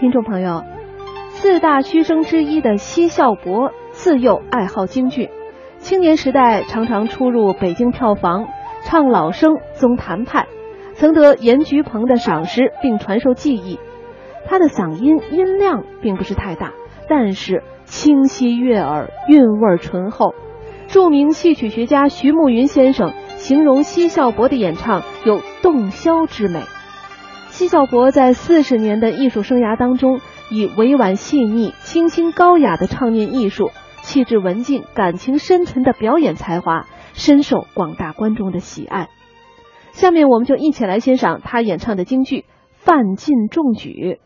听众朋友，四大须生之一的奚孝伯自幼爱好京剧，青年时代常常出入北京票房，唱老生、宗谭派，曾得严菊鹏的赏识并传授技艺。他的嗓音音量并不是太大，但是清晰悦耳，韵味醇厚。著名戏曲学家徐慕云先生形容奚孝伯的演唱有洞箫之美。奚孝伯在四十年的艺术生涯当中，以委婉细腻、清新高雅的唱念艺术，气质文静、感情深沉的表演才华，深受广大观众的喜爱。下面我们就一起来欣赏他演唱的京剧《范进中举》。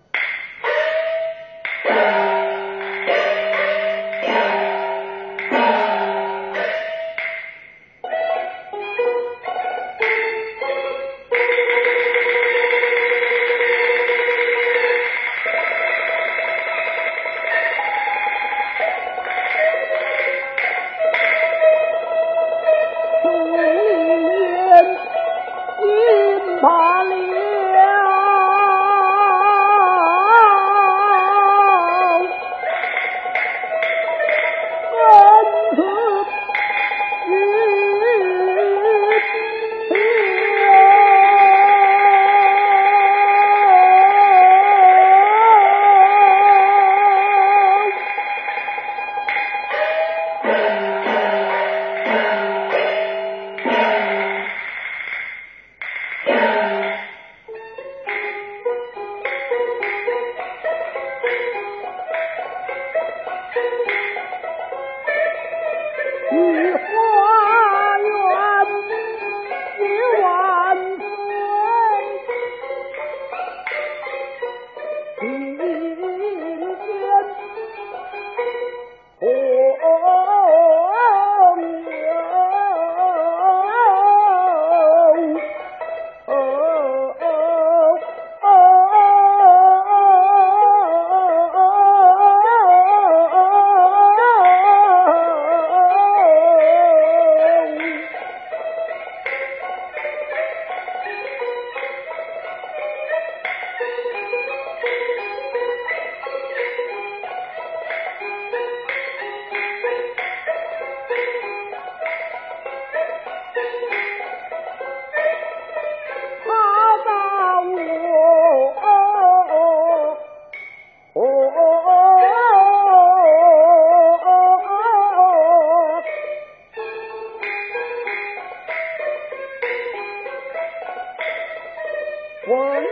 船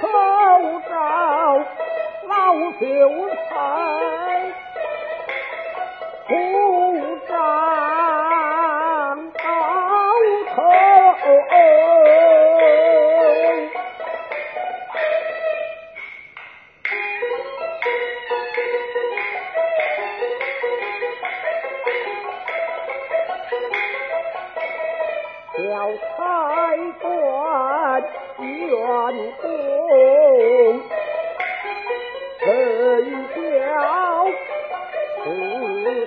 头到老秀才，小才官员工，身教伺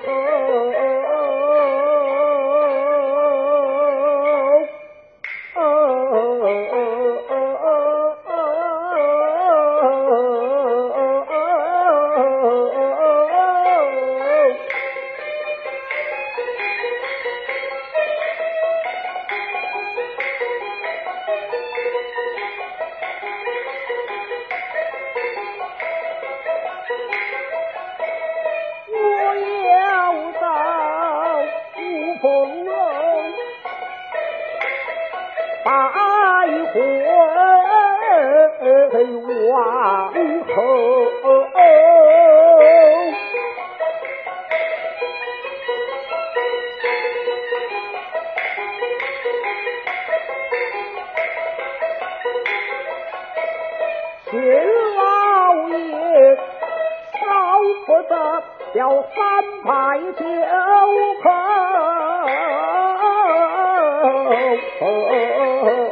候。白会王侯，秦老爷，少不得要三百九叩。oh, oh, oh. oh.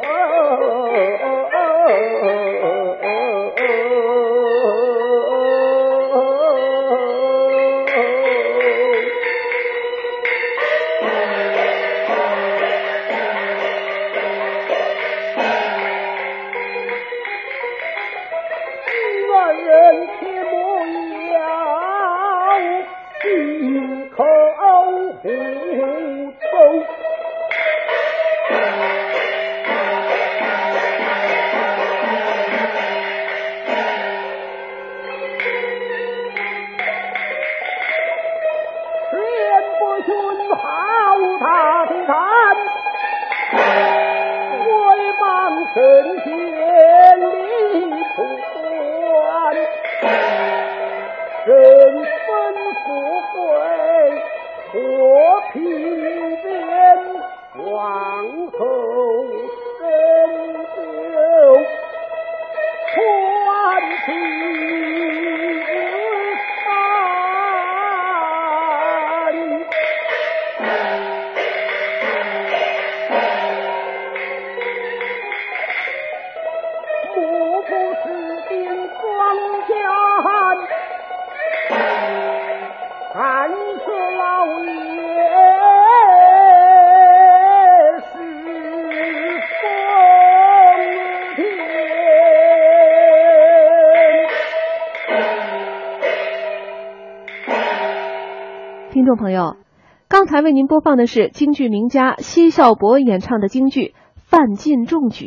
君好大的胆，威望神仙家寒舍老爷是奉天。听众朋友，刚才为您播放的是京剧名家奚孝伯演唱的京剧《范进中举》。